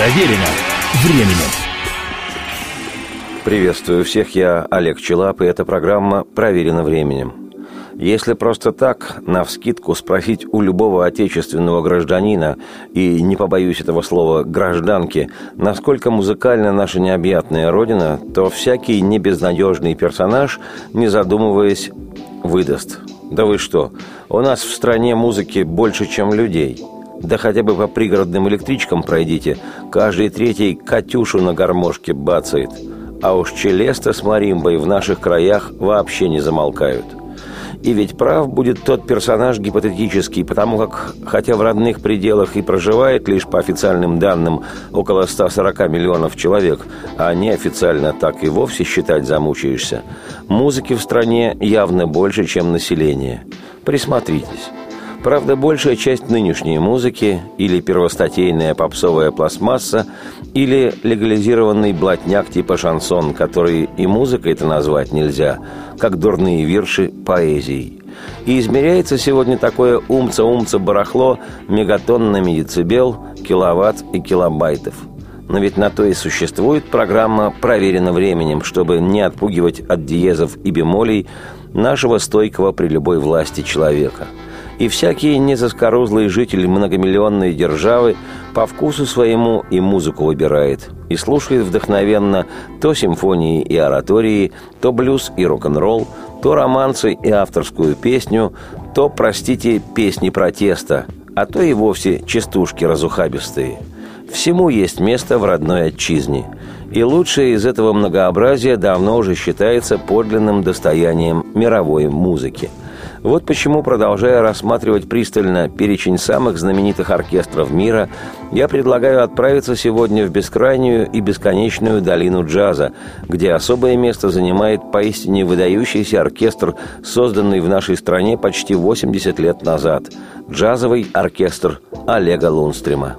Проверено временем. Приветствую всех, я Олег Челап, и эта программа «Проверено временем». Если просто так, навскидку спросить у любого отечественного гражданина, и не побоюсь этого слова «гражданки», насколько музыкальна наша необъятная родина, то всякий небезнадежный персонаж, не задумываясь, выдаст. Да вы что, у нас в стране музыки больше, чем людей – да хотя бы по пригородным электричкам пройдите. Каждый третий Катюшу на гармошке бацает. А уж Челеста с Маримбой в наших краях вообще не замолкают. И ведь прав будет тот персонаж гипотетический, потому как, хотя в родных пределах и проживает лишь по официальным данным около 140 миллионов человек, а неофициально так и вовсе считать замучаешься, музыки в стране явно больше, чем население. Присмотритесь. Правда, большая часть нынешней музыки или первостатейная попсовая пластмасса, или легализированный блатняк типа шансон, который и музыкой это назвать нельзя, как дурные вирши поэзией. И измеряется сегодня такое умца-умца барахло мегатоннами децибел, киловатт и килобайтов. Но ведь на то и существует программа «Проверена временем», чтобы не отпугивать от диезов и бемолей нашего стойкого при любой власти человека – и всякий незаскорузлый житель многомиллионной державы по вкусу своему и музыку выбирает, и слушает вдохновенно то симфонии и оратории, то блюз и рок-н-ролл, то романсы и авторскую песню, то, простите, песни протеста, а то и вовсе частушки разухабистые. Всему есть место в родной отчизне, и лучшее из этого многообразия давно уже считается подлинным достоянием мировой музыки – вот почему, продолжая рассматривать пристально перечень самых знаменитых оркестров мира, я предлагаю отправиться сегодня в бескрайнюю и бесконечную долину джаза, где особое место занимает поистине выдающийся оркестр, созданный в нашей стране почти 80 лет назад – джазовый оркестр Олега Лунстрима.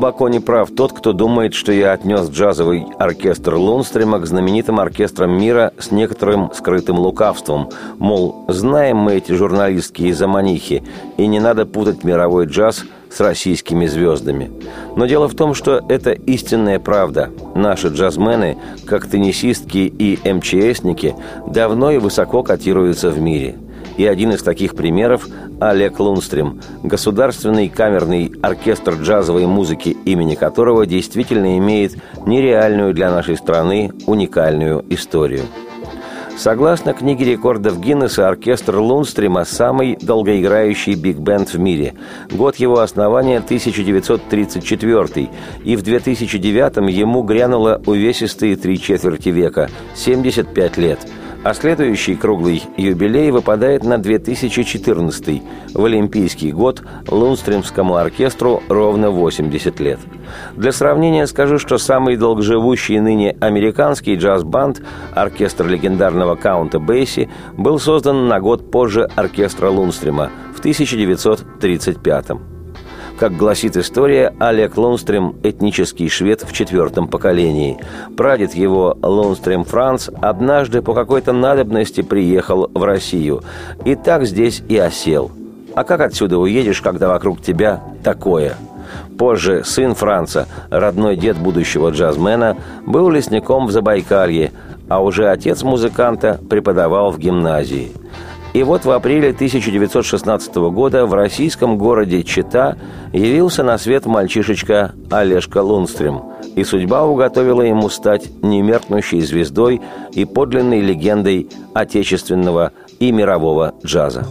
Глубоко не прав тот, кто думает, что я отнес джазовый оркестр Лунстрима к знаменитым оркестрам мира с некоторым скрытым лукавством. Мол, знаем мы эти журналистские заманихи, и не надо путать мировой джаз с российскими звездами. Но дело в том, что это истинная правда. Наши джазмены, как теннисистки и МЧСники, давно и высоко котируются в мире – и один из таких примеров – Олег Лунстрим, государственный камерный оркестр джазовой музыки, имени которого действительно имеет нереальную для нашей страны уникальную историю. Согласно книге рекордов Гиннесса, оркестр Лунстрима – самый долгоиграющий биг-бенд в мире. Год его основания – 1934, и в 2009 ему грянуло увесистые три четверти века – 75 лет – а следующий круглый юбилей выпадает на 2014 в Олимпийский год Лунстримскому оркестру ровно 80 лет. Для сравнения скажу, что самый долгоживущий ныне американский джаз-банд, оркестр легендарного Каунта Бейси, был создан на год позже оркестра Лунстрима в 1935 году. Как гласит история, Олег Лунстрем – этнический швед в четвертом поколении. Прадед его, Лунстрем Франц, однажды по какой-то надобности приехал в Россию. И так здесь и осел. А как отсюда уедешь, когда вокруг тебя такое? Позже сын Франца, родной дед будущего джазмена, был лесником в Забайкалье, а уже отец музыканта преподавал в гимназии – и вот в апреле 1916 года в российском городе Чита явился на свет мальчишечка Олежка Лунстрем, и судьба уготовила ему стать немеркнущей звездой и подлинной легендой отечественного и мирового джаза.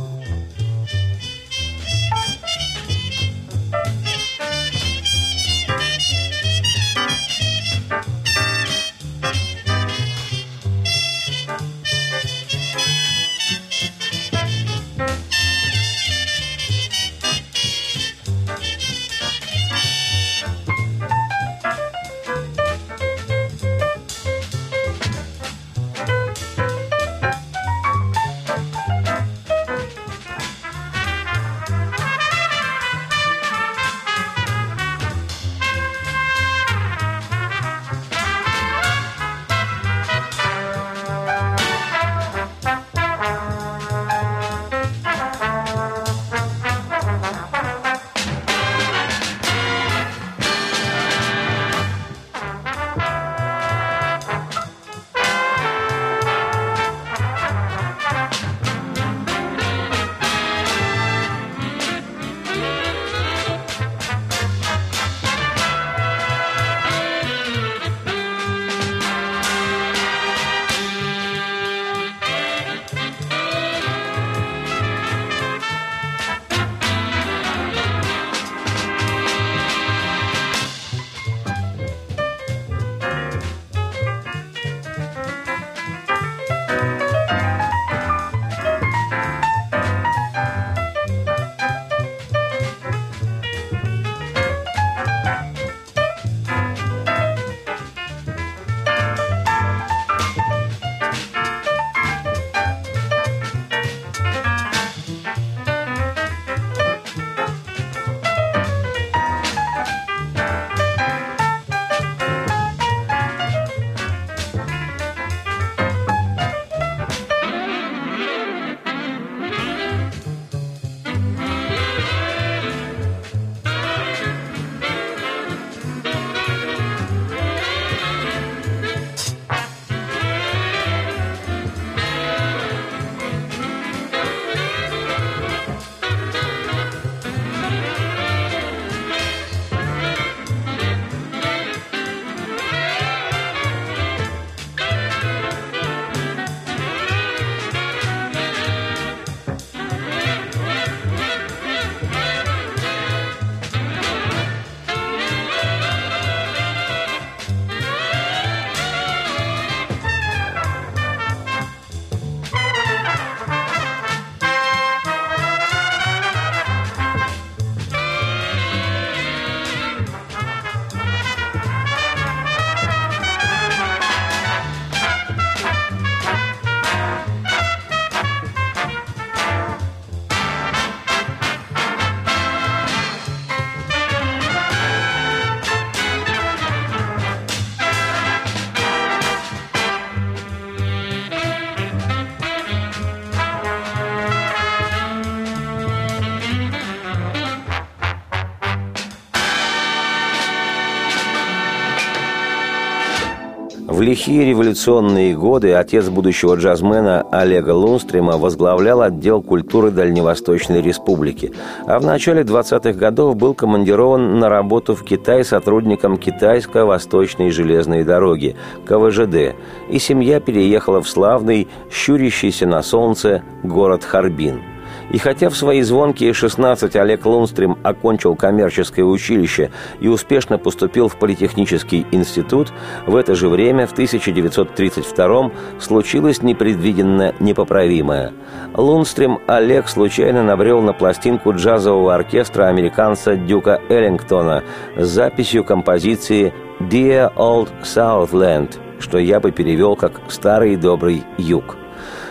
Лихие революционные годы отец будущего джазмена Олега Лунстрима возглавлял отдел культуры Дальневосточной Республики, а в начале 20-х годов был командирован на работу в Китай сотрудником Китайско-Восточной железной дороги, КВЖД, и семья переехала в славный, щурящийся на солнце город Харбин – и хотя в свои звонкие 16 Олег Лунстрим окончил коммерческое училище и успешно поступил в Политехнический институт, в это же время, в 1932 случилось непредвиденно непоправимое. Лунстрим Олег случайно набрел на пластинку джазового оркестра американца Дюка Эллингтона с записью композиции «Dear Old Southland», что я бы перевел как «Старый добрый юг».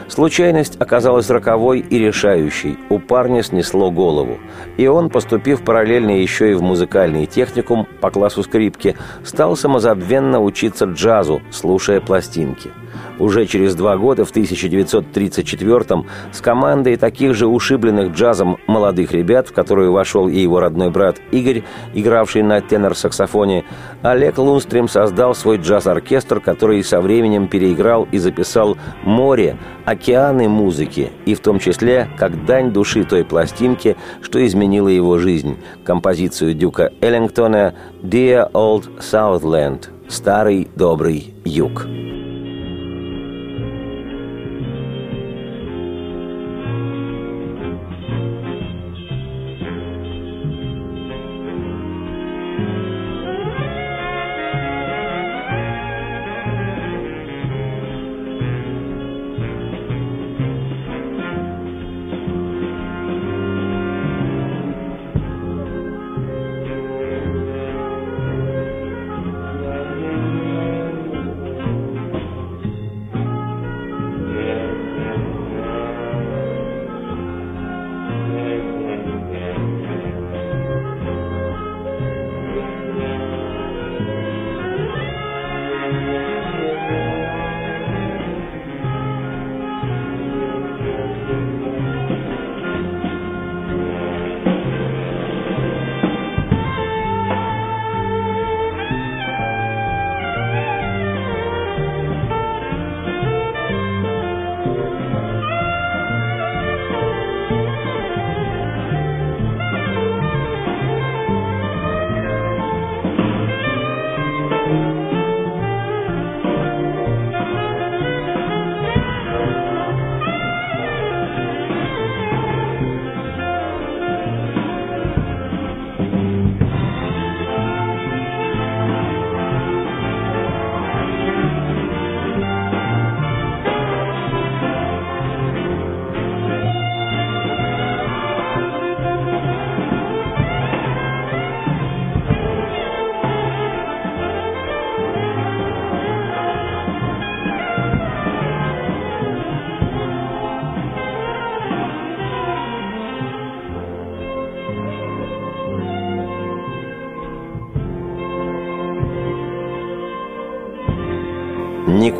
Случайность оказалась роковой и решающей. У парня снесло голову. И он, поступив параллельно еще и в музыкальный техникум по классу скрипки, стал самозабвенно учиться джазу, слушая пластинки – уже через два года, в 1934-м, с командой таких же ушибленных джазом молодых ребят, в которую вошел и его родной брат Игорь, игравший на тенор-саксофоне, Олег Лунстрим создал свой джаз-оркестр, который со временем переиграл и записал море, океаны музыки, и в том числе как дань души той пластинки, что изменила его жизнь, композицию Дюка Эллингтона «Dear Old Southland» – «Старый добрый юг».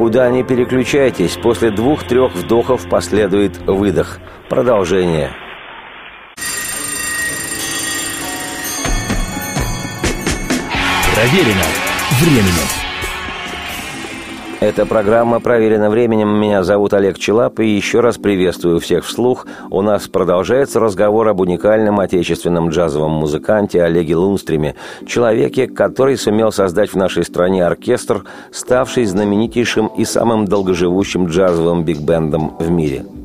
Никуда не переключайтесь. После двух-трех вдохов последует выдох. Продолжение. Проверено временем. Эта программа проверена временем. Меня зовут Олег Челап, и еще раз приветствую всех вслух. У нас продолжается разговор об уникальном отечественном джазовом музыканте Олеге Лунстриме, человеке, который сумел создать в нашей стране оркестр, ставший знаменитейшим и самым долгоживущим джазовым биг-бендом в мире –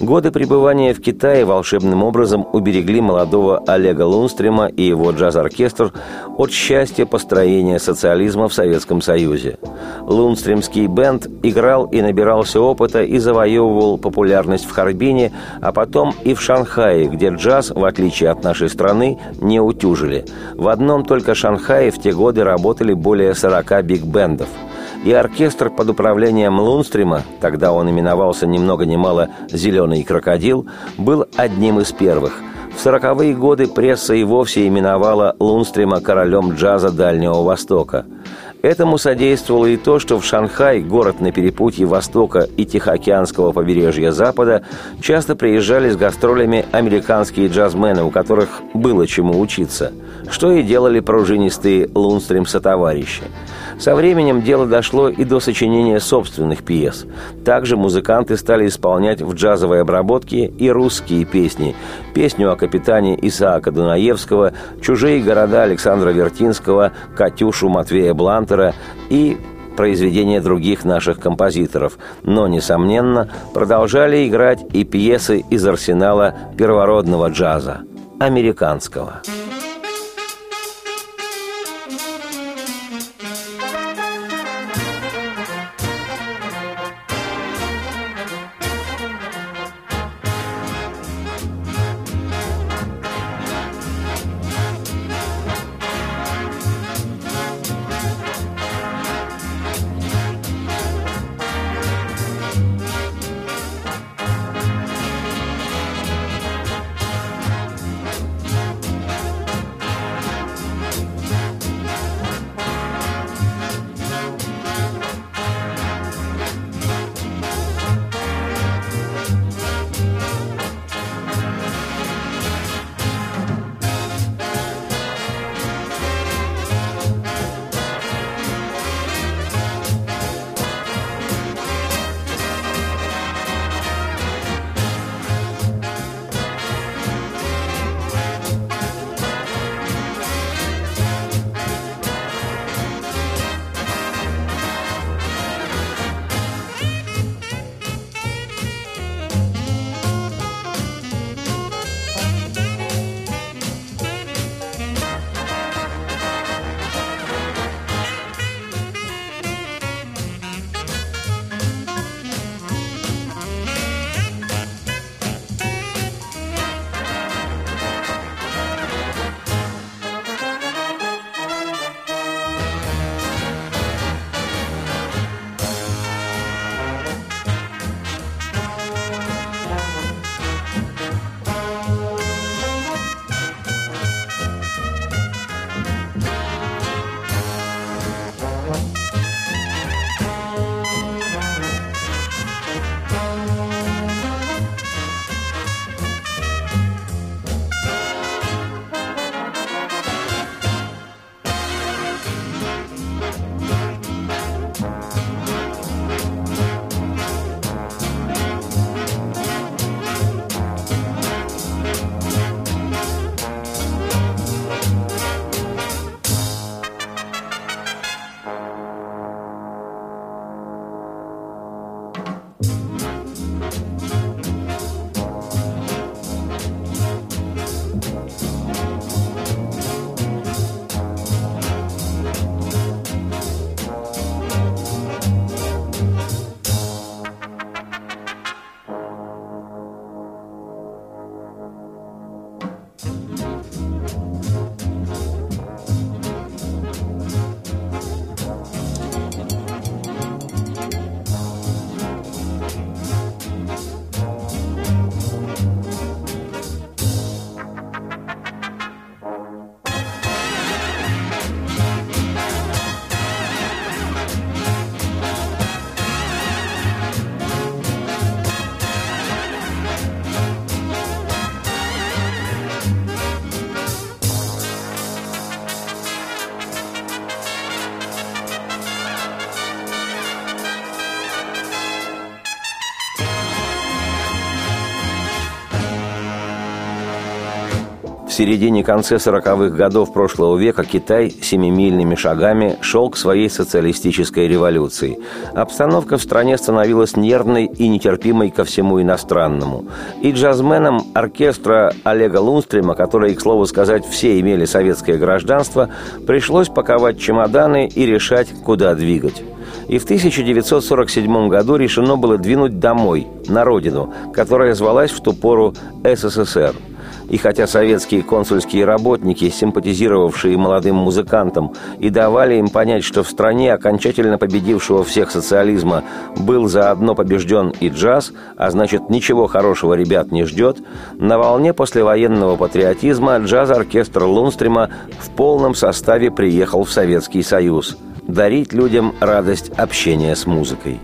Годы пребывания в Китае волшебным образом уберегли молодого Олега Лунстрима и его джаз-оркестр от счастья построения социализма в Советском Союзе. Лунстримский бенд играл и набирался опыта и завоевывал популярность в Харбине, а потом и в Шанхае, где джаз, в отличие от нашей страны, не утюжили. В одном только Шанхае в те годы работали более 40 биг-бендов – и оркестр под управлением Лунстрима, тогда он именовался ни много ни мало «Зеленый крокодил», был одним из первых. В сороковые годы пресса и вовсе именовала Лунстрима королем джаза Дальнего Востока. Этому содействовало и то, что в Шанхай, город на перепутье Востока и Тихоокеанского побережья Запада, часто приезжали с гастролями американские джазмены, у которых было чему учиться, что и делали пружинистые Лунстрим-сотоварищи. Со временем дело дошло и до сочинения собственных пьес. Также музыканты стали исполнять в джазовой обработке и русские песни. Песню о капитане Исаака Дунаевского, «Чужие города» Александра Вертинского, «Катюшу» Матвея Блантера и произведения других наших композиторов, но, несомненно, продолжали играть и пьесы из арсенала первородного джаза, американского. Середине-конце 40-х годов прошлого века Китай семимильными шагами шел к своей социалистической революции. Обстановка в стране становилась нервной и нетерпимой ко всему иностранному. И джазменам оркестра Олега Лунстрима, которые, к слову сказать, все имели советское гражданство, пришлось паковать чемоданы и решать, куда двигать. И в 1947 году решено было двинуть домой, на родину, которая звалась в ту пору СССР – и хотя советские консульские работники, симпатизировавшие молодым музыкантам и давали им понять, что в стране окончательно победившего всех социализма был заодно побежден и джаз, а значит ничего хорошего ребят не ждет, на волне послевоенного патриотизма джаз-оркестр Лунстрима в полном составе приехал в Советский Союз дарить людям радость общения с музыкой.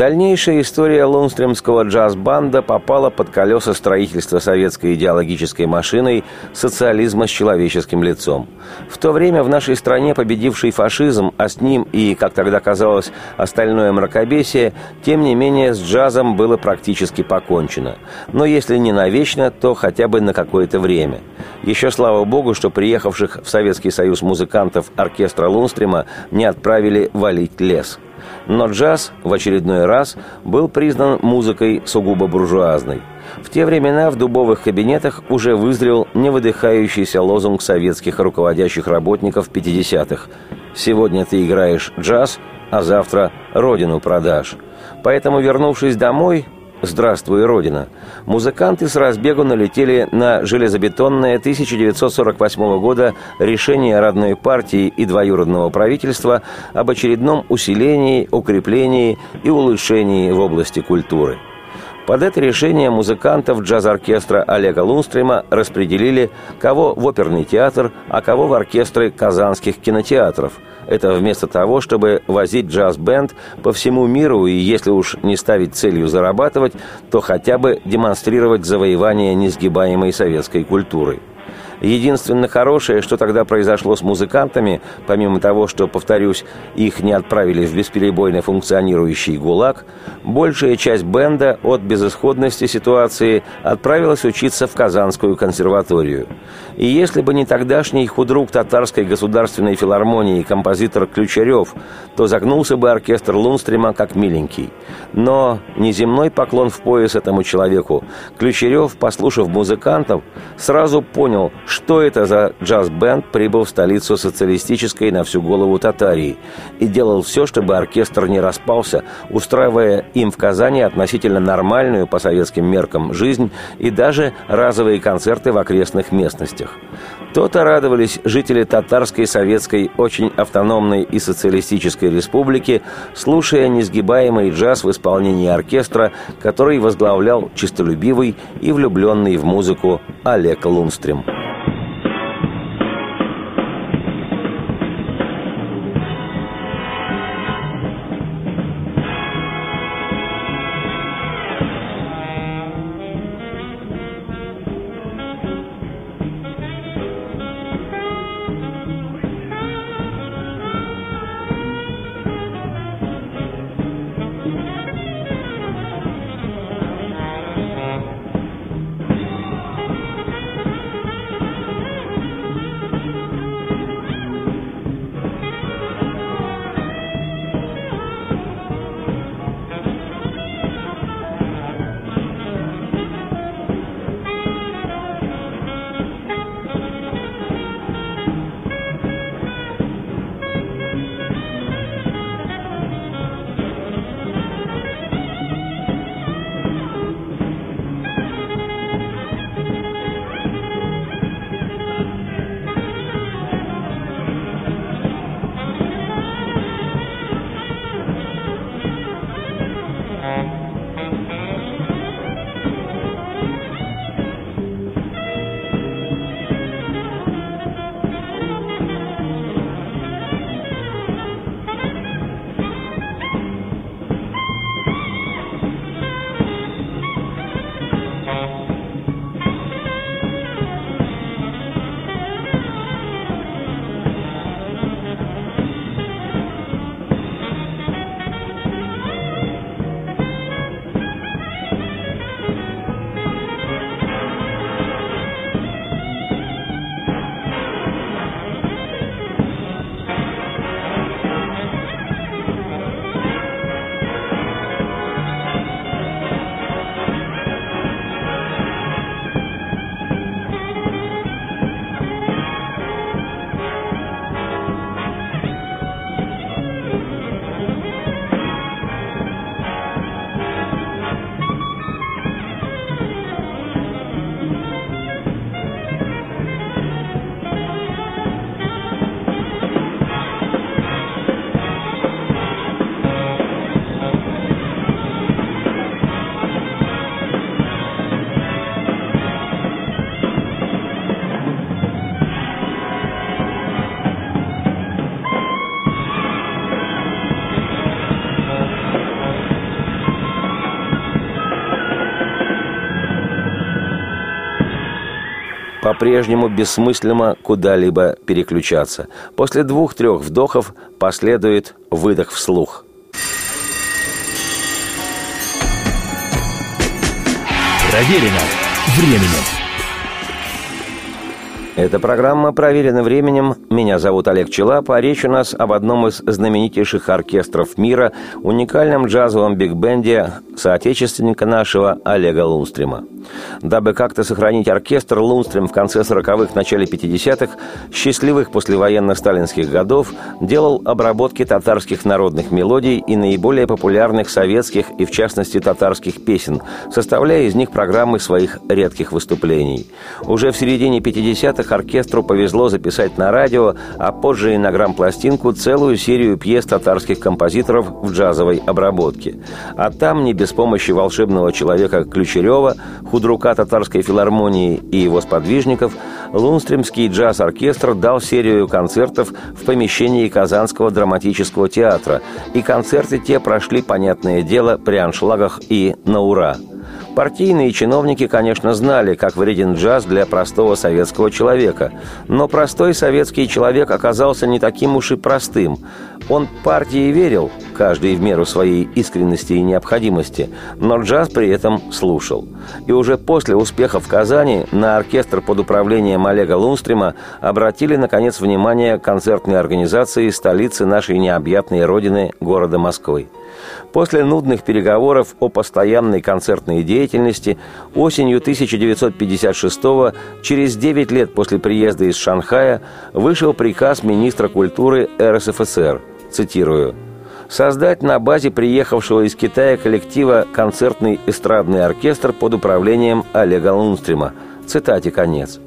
Дальнейшая история лунстримского джаз-банда попала под колеса строительства советской идеологической машиной социализма с человеческим лицом. В то время в нашей стране победивший фашизм, а с ним и, как тогда казалось, остальное мракобесие, тем не менее с джазом было практически покончено. Но если не навечно, то хотя бы на какое-то время. Еще слава богу, что приехавших в Советский Союз музыкантов оркестра Лунстрима не отправили валить лес – но джаз в очередной раз был признан музыкой сугубо буржуазной. В те времена в дубовых кабинетах уже вызрел невыдыхающийся лозунг советских руководящих работников 50-х «Сегодня ты играешь джаз, а завтра родину продашь». Поэтому, вернувшись домой, «Здравствуй, Родина!» музыканты с разбегу налетели на железобетонное 1948 года решение родной партии и двоюродного правительства об очередном усилении, укреплении и улучшении в области культуры. Под это решение музыкантов джаз-оркестра Олега Лунстрима распределили кого в оперный театр, а кого в оркестры казанских кинотеатров – это вместо того, чтобы возить джаз-бенд по всему миру и, если уж не ставить целью зарабатывать, то хотя бы демонстрировать завоевание несгибаемой советской культурой. Единственное хорошее, что тогда произошло с музыкантами, помимо того, что, повторюсь, их не отправили в бесперебойно функционирующий ГУЛАГ, большая часть бенда от безысходности ситуации отправилась учиться в Казанскую консерваторию. И если бы не тогдашний худрук татарской государственной филармонии композитор Ключарев, то загнулся бы оркестр Лунстрима как миленький. Но неземной поклон в пояс этому человеку. Ключарев, послушав музыкантов, сразу понял, что это за джаз-бенд прибыл в столицу социалистической на всю голову Татарии и делал все, чтобы оркестр не распался, устраивая им в Казани относительно нормальную по советским меркам жизнь и даже разовые концерты в окрестных местностях. То-то радовались жители Татарской Советской очень автономной и социалистической республики, слушая несгибаемый джаз в исполнении оркестра, который возглавлял чистолюбивый и влюбленный в музыку Олег Лунстрим. По-прежнему бессмыслимо куда-либо переключаться. После двух-трех вдохов последует выдох вслух. Проверено временем. Эта программа проверена временем. Меня зовут Олег Челап, а речь у нас об одном из знаменитейших оркестров мира, уникальном джазовом биг-бенде соотечественника нашего Олега Лунстрима. Дабы как-то сохранить оркестр, Лунстрим в конце 40-х, начале 50-х, счастливых послевоенно-сталинских годов, делал обработки татарских народных мелодий и наиболее популярных советских и, в частности, татарских песен, составляя из них программы своих редких выступлений. Уже в середине 50-х оркестру повезло записать на радио, а позже и на грамм-пластинку целую серию пьес татарских композиторов в джазовой обработке. А там, не без помощи волшебного человека Ключерева, худрука татарской филармонии и его сподвижников, Лунстримский джаз-оркестр дал серию концертов в помещении Казанского драматического театра, и концерты те прошли, понятное дело, при аншлагах и на ура – Партийные чиновники, конечно, знали, как вреден джаз для простого советского человека. Но простой советский человек оказался не таким уж и простым. Он партии верил, каждый в меру своей искренности и необходимости, но джаз при этом слушал. И уже после успеха в Казани на оркестр под управлением Олега Лунстрима обратили, наконец, внимание концертной организации столицы нашей необъятной родины, города Москвы. После нудных переговоров о постоянной концертной деятельности осенью 1956 через 9 лет после приезда из Шанхая, вышел приказ министра культуры РСФСР, цитирую, создать на базе приехавшего из Китая коллектива концертный эстрадный оркестр под управлением Олега Лунстрима. Цитате конец.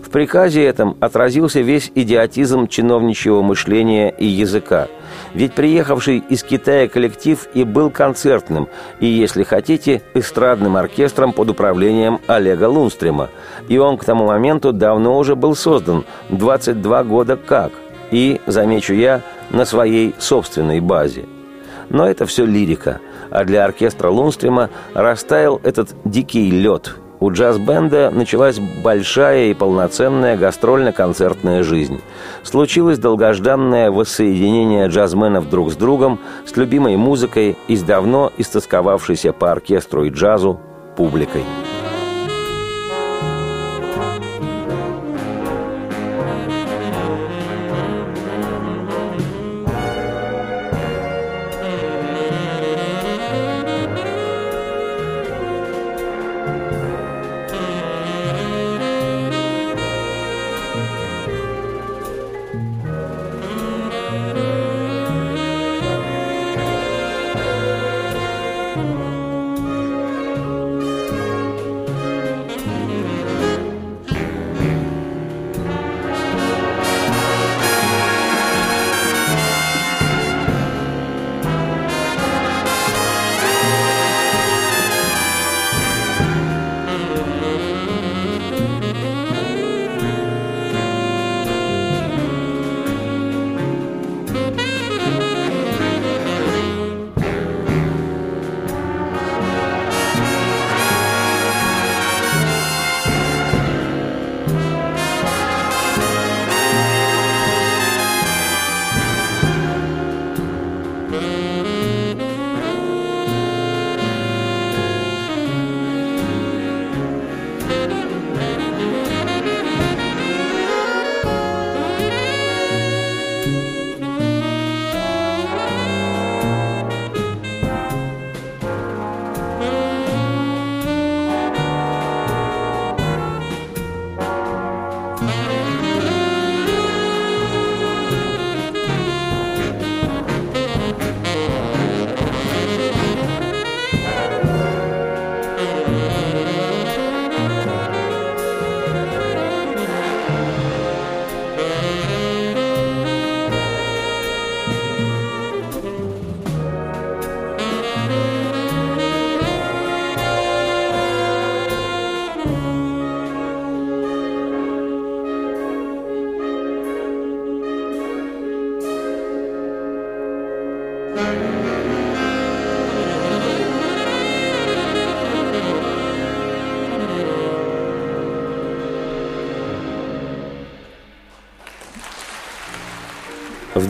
В приказе этом отразился весь идиотизм чиновничьего мышления и языка – ведь приехавший из Китая коллектив и был концертным, и, если хотите, эстрадным оркестром под управлением Олега Лунстрима. И он к тому моменту давно уже был создан, 22 года как. И, замечу я, на своей собственной базе. Но это все лирика. А для оркестра Лунстрима растаял этот дикий лед – у джаз-бенда началась большая и полноценная гастрольно-концертная жизнь. Случилось долгожданное воссоединение джазменов друг с другом, с любимой музыкой и с давно истосковавшейся по оркестру и джазу публикой.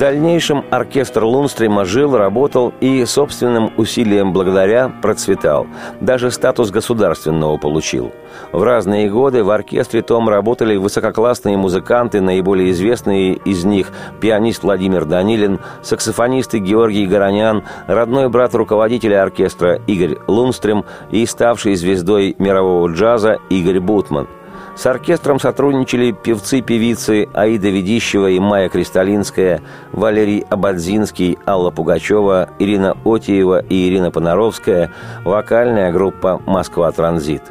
Дальнейшем оркестр Лунстрима жил, работал и собственным усилием благодаря процветал. Даже статус государственного получил. В разные годы в оркестре Том работали высококлассные музыканты, наиболее известные из них пианист Владимир Данилин, саксофонисты Георгий Горонян, родной брат руководителя оркестра Игорь Лунстрим и ставший звездой мирового джаза Игорь Бутман – с оркестром сотрудничали певцы-певицы Аида Ведищева и Майя Кристалинская, Валерий Абадзинский, Алла Пугачева, Ирина Отиева и Ирина Понаровская, вокальная группа «Москва Транзит».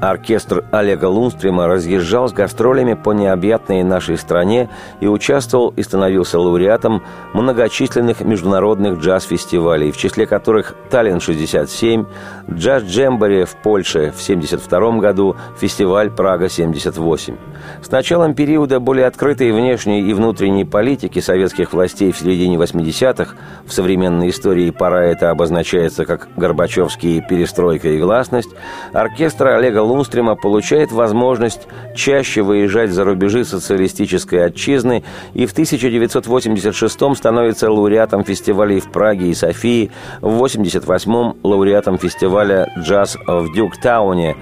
Оркестр Олега Лунстрима разъезжал с гастролями по необъятной нашей стране и участвовал и становился лауреатом многочисленных международных джаз-фестивалей, в числе которых «Таллин-67», «Джаз Джембори» в Польше в 1972 году, фестиваль «Прага-78». С началом периода более открытой внешней и внутренней политики советских властей в середине 80-х, в современной истории пора это обозначается как Горбачевские перестройка и гласность, оркестр Олега Лунстрима получает возможность чаще выезжать за рубежи социалистической отчизны и в 1986-м становится лауреатом фестивалей в Праге и Софии, в 88-м лауреатом фестиваля «Джаз в Дюктауне»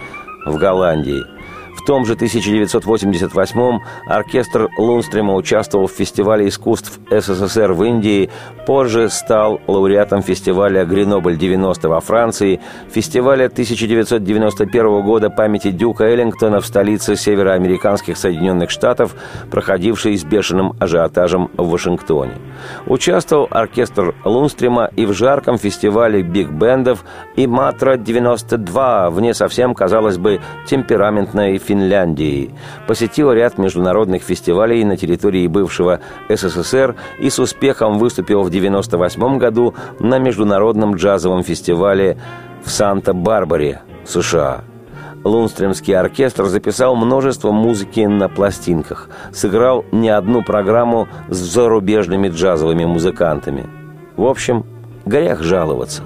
в Голландии – в том же 1988-м оркестр Лунстрима участвовал в фестивале искусств СССР в Индии, позже стал лауреатом фестиваля «Гренобль-90» во Франции, фестиваля 1991 года памяти Дюка Эллингтона в столице североамериканских Соединенных Штатов, проходившей с бешеным ажиотажем в Вашингтоне. Участвовал оркестр Лунстрима и в жарком фестивале биг-бендов и «Матра-92» вне совсем, казалось бы, темпераментной Финляндии. Посетил ряд международных фестивалей на территории бывшего СССР и с успехом выступил в 1998 году на международном джазовом фестивале в Санта-Барбаре, США. Лунстримский оркестр записал множество музыки на пластинках, сыграл не одну программу с зарубежными джазовыми музыкантами. В общем, грех жаловаться.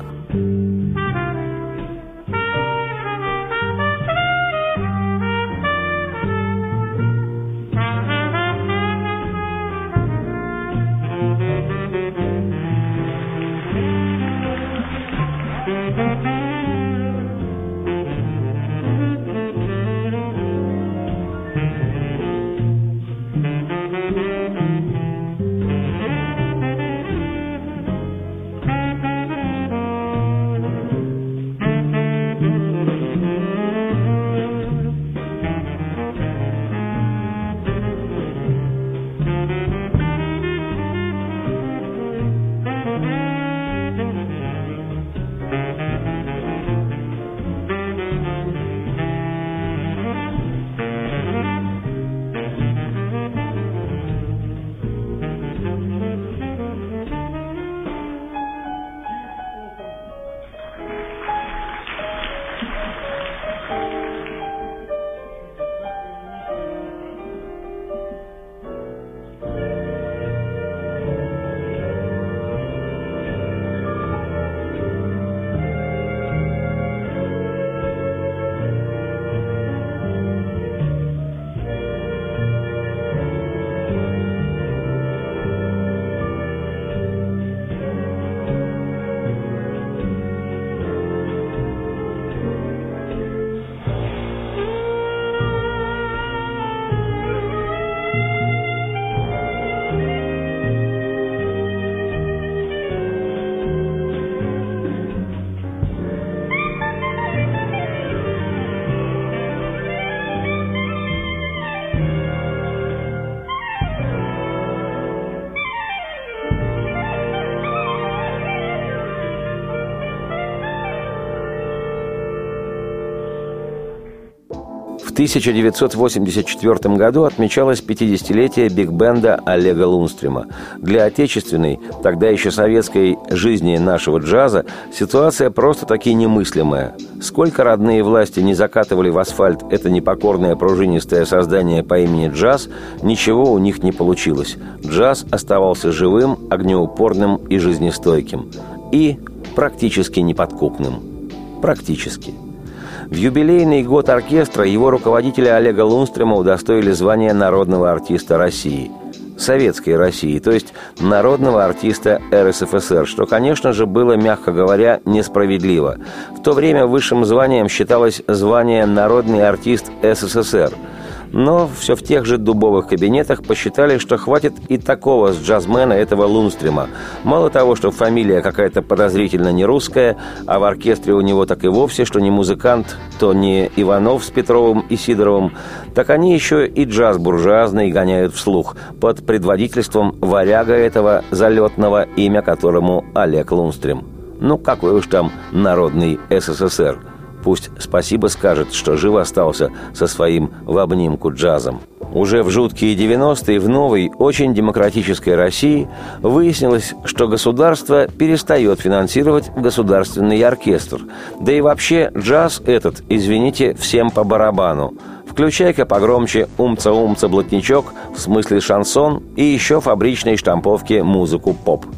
1984 году отмечалось 50-летие биг-бенда Олега Лунстрима. Для отечественной, тогда еще советской жизни нашего джаза ситуация просто-таки немыслимая. Сколько родные власти не закатывали в асфальт это непокорное пружинистое создание по имени Джаз, ничего у них не получилось. Джаз оставался живым, огнеупорным и жизнестойким. И практически неподкупным. Практически. В юбилейный год оркестра его руководителя Олега Лунстрема удостоили звания народного артиста России. советской России, то есть народного артиста РСФСР, что, конечно же, было, мягко говоря, несправедливо. В то время высшим званием считалось звание «Народный артист СССР», но все в тех же дубовых кабинетах посчитали, что хватит и такого с джазмена этого Лунстрима. Мало того, что фамилия какая-то подозрительно не русская, а в оркестре у него так и вовсе, что не музыкант, то не Иванов с Петровым и Сидоровым, так они еще и джаз буржуазный гоняют вслух под предводительством варяга этого залетного, имя которому Олег Лунстрим. Ну, какой уж там народный СССР – Пусть спасибо скажет, что жив остался со своим в обнимку джазом. Уже в жуткие 90-е в новой, очень демократической России выяснилось, что государство перестает финансировать государственный оркестр. Да и вообще джаз этот, извините, всем по барабану. Включай-ка погромче «умца-умца-блатничок» в смысле шансон и еще фабричной штамповки музыку поп –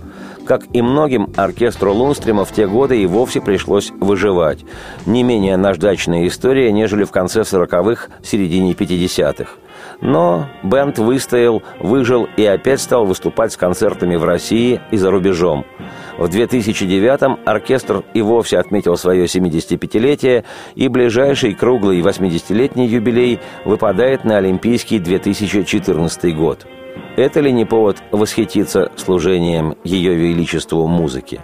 как и многим, оркестру Лунстрима в те годы и вовсе пришлось выживать. Не менее наждачная история, нежели в конце 40-х, середине 50-х. Но бенд выстоял, выжил и опять стал выступать с концертами в России и за рубежом. В 2009-м оркестр и вовсе отметил свое 75-летие, и ближайший круглый 80-летний юбилей выпадает на Олимпийский 2014 год – это ли не повод восхититься служением Ее Величеству музыки?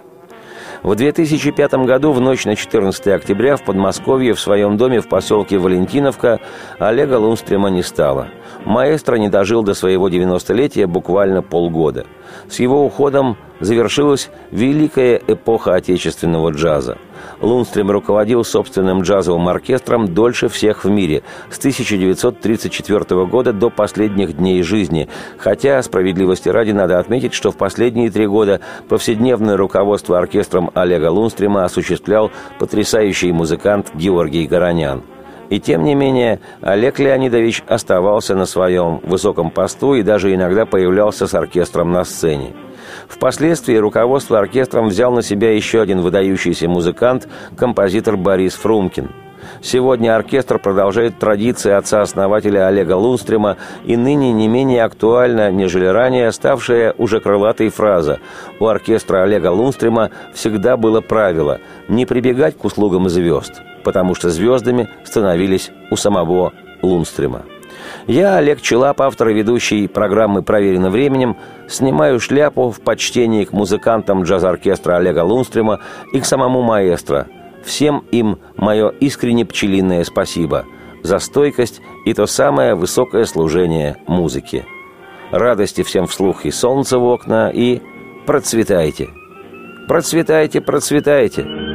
В 2005 году, в ночь на 14 октября, в Подмосковье, в своем доме в поселке Валентиновка, Олега Лунстрима не стало. Маэстро не дожил до своего 90-летия буквально полгода. С его уходом завершилась великая эпоха отечественного джаза. Лунстрим руководил собственным джазовым оркестром дольше всех в мире, с 1934 года до последних дней жизни, хотя, справедливости ради, надо отметить, что в последние три года повседневное руководство оркестром Олега Лунстрима осуществлял потрясающий музыкант Георгий Горонян. И тем не менее, Олег Леонидович оставался на своем высоком посту и даже иногда появлялся с оркестром на сцене. Впоследствии руководство оркестром взял на себя еще один выдающийся музыкант, композитор Борис Фрумкин. Сегодня оркестр продолжает традиции отца-основателя Олега Лунстрима и ныне не менее актуальна, нежели ранее ставшая уже крылатой фраза «У оркестра Олега Лунстрима всегда было правило не прибегать к услугам звезд, потому что звездами становились у самого Лунстрима». Я, Олег Челап, автор и ведущий программы «Проверено временем», снимаю шляпу в почтении к музыкантам джаз-оркестра Олега Лунстрима и к самому маэстро. Всем им мое искренне пчелиное спасибо за стойкость и то самое высокое служение музыке. Радости всем вслух и солнце в окна, и процветайте. Процветайте, процветайте.